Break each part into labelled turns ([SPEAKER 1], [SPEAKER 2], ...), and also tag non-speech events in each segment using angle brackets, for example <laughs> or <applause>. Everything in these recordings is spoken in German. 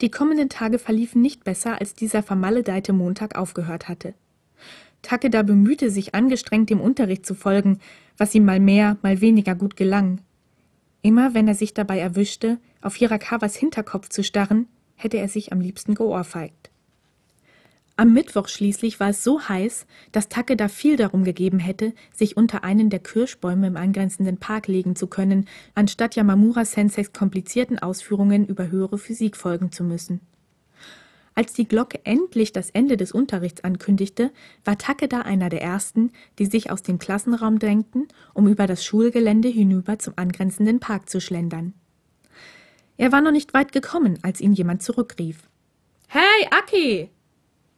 [SPEAKER 1] Die kommenden Tage verliefen nicht besser, als dieser vermaledeite Montag aufgehört hatte. Takeda bemühte sich angestrengt, dem Unterricht zu folgen, was ihm mal mehr, mal weniger gut gelang. Immer wenn er sich dabei erwischte, auf Hirakawas Hinterkopf zu starren, hätte er sich am liebsten geohrfeigt. Am Mittwoch schließlich war es so heiß, dass Takeda viel darum gegeben hätte, sich unter einen der Kirschbäume im angrenzenden Park legen zu können, anstatt Yamamura-senseis komplizierten Ausführungen über höhere Physik folgen zu müssen. Als die Glocke endlich das Ende des Unterrichts ankündigte, war Takeda einer der ersten, die sich aus dem Klassenraum drängten, um über das Schulgelände hinüber zum angrenzenden Park zu schlendern. Er war noch nicht weit gekommen, als ihn jemand zurückrief.
[SPEAKER 2] Hey, Aki!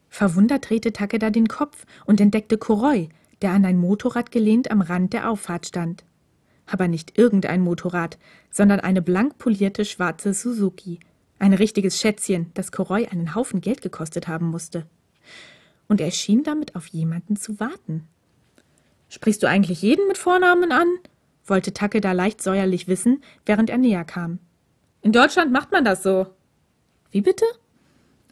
[SPEAKER 1] Verwundert drehte Takeda den Kopf und entdeckte Kuroi, der an ein Motorrad gelehnt am Rand der Auffahrt stand. Aber nicht irgendein Motorrad, sondern eine blank polierte schwarze Suzuki. Ein richtiges Schätzchen, das Kuroi einen Haufen Geld gekostet haben musste. Und er schien damit auf jemanden zu warten. Sprichst du eigentlich jeden mit Vornamen an? wollte Takeda leicht säuerlich wissen, während er näher kam.
[SPEAKER 2] In Deutschland macht man das so.
[SPEAKER 1] Wie bitte?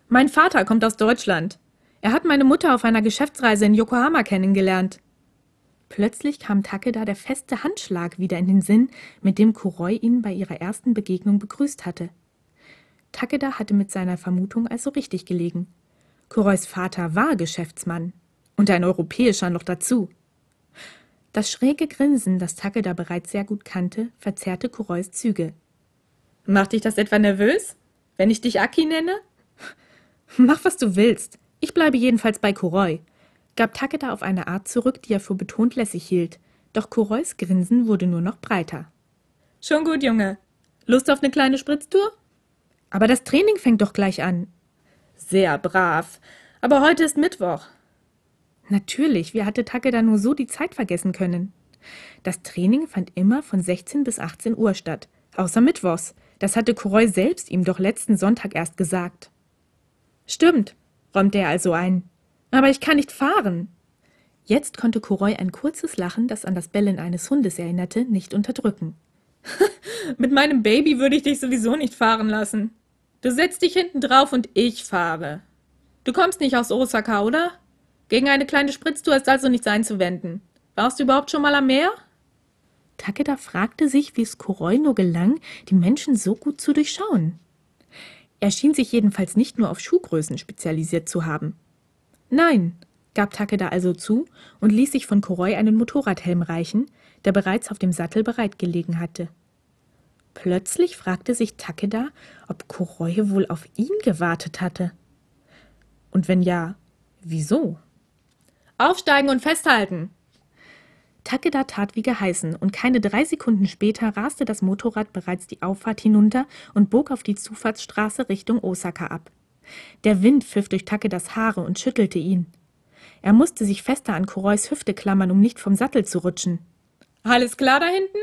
[SPEAKER 2] Mein Vater kommt aus Deutschland. Er hat meine Mutter auf einer Geschäftsreise in Yokohama kennengelernt.
[SPEAKER 1] Plötzlich kam Takeda der feste Handschlag wieder in den Sinn, mit dem Kuroi ihn bei ihrer ersten Begegnung begrüßt hatte. Takeda hatte mit seiner Vermutung also richtig gelegen. Kurois Vater war Geschäftsmann. Und ein europäischer noch dazu. Das schräge Grinsen, das Takeda bereits sehr gut kannte, verzerrte Kurois Züge.
[SPEAKER 2] Macht dich das etwa nervös, wenn ich dich Aki nenne?
[SPEAKER 1] Mach, was du willst. Ich bleibe jedenfalls bei Kuroi, gab Takeda auf eine Art zurück, die er für betont lässig hielt. Doch Kurois Grinsen wurde nur noch breiter.
[SPEAKER 2] Schon gut, Junge. Lust auf eine kleine Spritztour?
[SPEAKER 1] Aber das Training fängt doch gleich an.
[SPEAKER 2] Sehr brav. Aber heute ist Mittwoch.
[SPEAKER 1] Natürlich, wie hatte Takeda nur so die Zeit vergessen können? Das Training fand immer von 16 bis 18 Uhr statt, außer Mittwochs, das hatte Kuroi selbst ihm doch letzten Sonntag erst gesagt.
[SPEAKER 2] Stimmt, räumte er also ein. Aber ich kann nicht fahren.
[SPEAKER 1] Jetzt konnte Kuroi ein kurzes Lachen, das an das Bellen eines Hundes erinnerte, nicht unterdrücken. <laughs>
[SPEAKER 2] Mit meinem Baby würde ich dich sowieso nicht fahren lassen. Du setzt dich hinten drauf und ich fahre. Du kommst nicht aus Osaka, oder? Gegen eine kleine Spritztour ist also nichts einzuwenden. Warst du überhaupt schon mal am Meer?
[SPEAKER 1] Takeda fragte sich, wie es Kuroi nur gelang, die Menschen so gut zu durchschauen. Er schien sich jedenfalls nicht nur auf Schuhgrößen spezialisiert zu haben. Nein, gab Takeda also zu und ließ sich von Kuroi einen Motorradhelm reichen, der bereits auf dem Sattel bereitgelegen hatte. Plötzlich fragte sich Takeda, ob Kuroi wohl auf ihn gewartet hatte. Und wenn ja, wieso?
[SPEAKER 2] Aufsteigen und festhalten,
[SPEAKER 1] Takeda tat wie geheißen, und keine drei Sekunden später raste das Motorrad bereits die Auffahrt hinunter und bog auf die Zufahrtsstraße Richtung Osaka ab. Der Wind pfiff durch Takedas Haare und schüttelte ihn. Er musste sich fester an Kurois Hüfte klammern, um nicht vom Sattel zu rutschen.
[SPEAKER 2] Alles klar da hinten?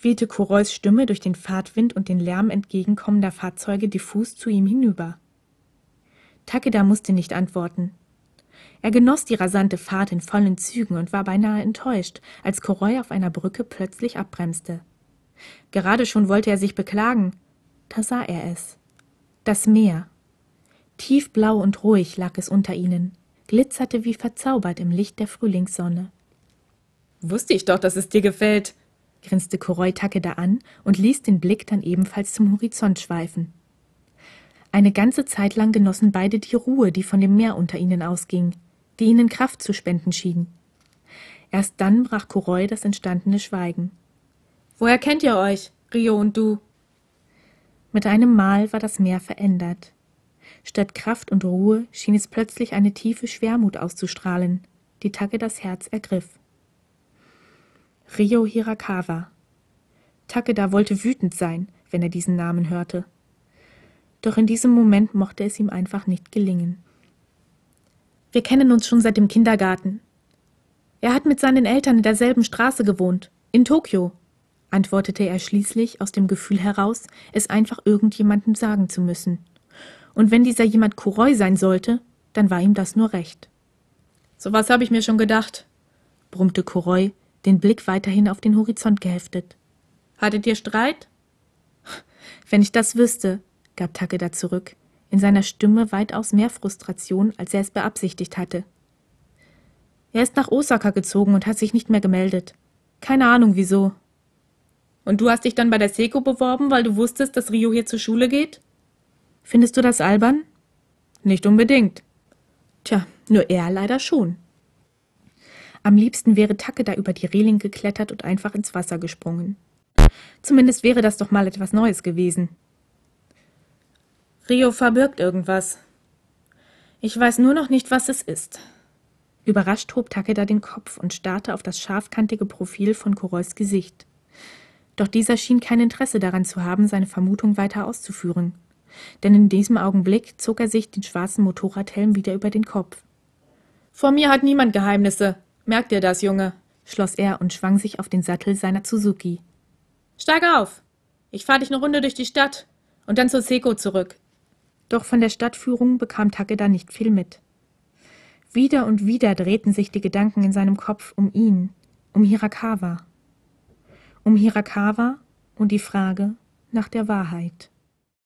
[SPEAKER 1] wehte Kurois Stimme durch den Fahrtwind und den Lärm entgegenkommender Fahrzeuge diffus zu ihm hinüber. Takeda musste nicht antworten. Er genoss die rasante Fahrt in vollen Zügen und war beinahe enttäuscht, als Koroi auf einer Brücke plötzlich abbremste. Gerade schon wollte er sich beklagen, da sah er es. Das Meer. Tiefblau und ruhig lag es unter ihnen, glitzerte wie verzaubert im Licht der Frühlingssonne.
[SPEAKER 2] Wusste ich doch, dass es dir gefällt,
[SPEAKER 1] grinste Koroi Takeda an und ließ den Blick dann ebenfalls zum Horizont schweifen. Eine ganze Zeit lang genossen beide die Ruhe, die von dem Meer unter ihnen ausging, die ihnen Kraft zu spenden schien. Erst dann brach Kuroi das entstandene Schweigen.
[SPEAKER 2] Woher kennt ihr euch, Rio und du?
[SPEAKER 1] Mit einem Mal war das Meer verändert. Statt Kraft und Ruhe schien es plötzlich eine tiefe Schwermut auszustrahlen, die Tage das Herz ergriff. Rio Hirakawa. Takeda wollte wütend sein, wenn er diesen Namen hörte. Doch in diesem Moment mochte es ihm einfach nicht gelingen. Wir kennen uns schon seit dem Kindergarten. Er hat mit seinen Eltern in derselben Straße gewohnt, in Tokio, antwortete er schließlich aus dem Gefühl heraus, es einfach irgendjemandem sagen zu müssen. Und wenn dieser jemand Kuroi sein sollte, dann war ihm das nur recht.
[SPEAKER 2] So was habe ich mir schon gedacht, brummte Kuroi, den Blick weiterhin auf den Horizont geheftet. Hattet ihr Streit?
[SPEAKER 1] Wenn ich das wüsste, gab Takeda zurück, in seiner Stimme weitaus mehr Frustration, als er es beabsichtigt hatte. Er ist nach Osaka gezogen und hat sich nicht mehr gemeldet. Keine Ahnung wieso.
[SPEAKER 2] Und du hast dich dann bei der Seko beworben, weil du wusstest, dass Rio hier zur Schule geht?
[SPEAKER 1] Findest du das albern?
[SPEAKER 2] Nicht unbedingt.
[SPEAKER 1] Tja, nur er leider schon. Am liebsten wäre Takeda über die Reling geklettert und einfach ins Wasser gesprungen. Zumindest wäre das doch mal etwas Neues gewesen.
[SPEAKER 2] Rio verbirgt irgendwas. Ich weiß nur noch nicht, was es ist.
[SPEAKER 1] Überrascht hob Takeda den Kopf und starrte auf das scharfkantige Profil von Korois Gesicht. Doch dieser schien kein Interesse daran zu haben, seine Vermutung weiter auszuführen. Denn in diesem Augenblick zog er sich den schwarzen Motorradhelm wieder über den Kopf.
[SPEAKER 2] Vor mir hat niemand Geheimnisse. Merkt ihr das, Junge?
[SPEAKER 1] schloss er und schwang sich auf den Sattel seiner Suzuki.
[SPEAKER 2] Steig auf! Ich fahr dich eine Runde durch die Stadt und dann zur Seko zurück.
[SPEAKER 1] Doch von der Stadtführung bekam Takeda nicht viel mit. Wieder und wieder drehten sich die Gedanken in seinem Kopf um ihn, um Hirakawa. Um Hirakawa und die Frage nach der Wahrheit.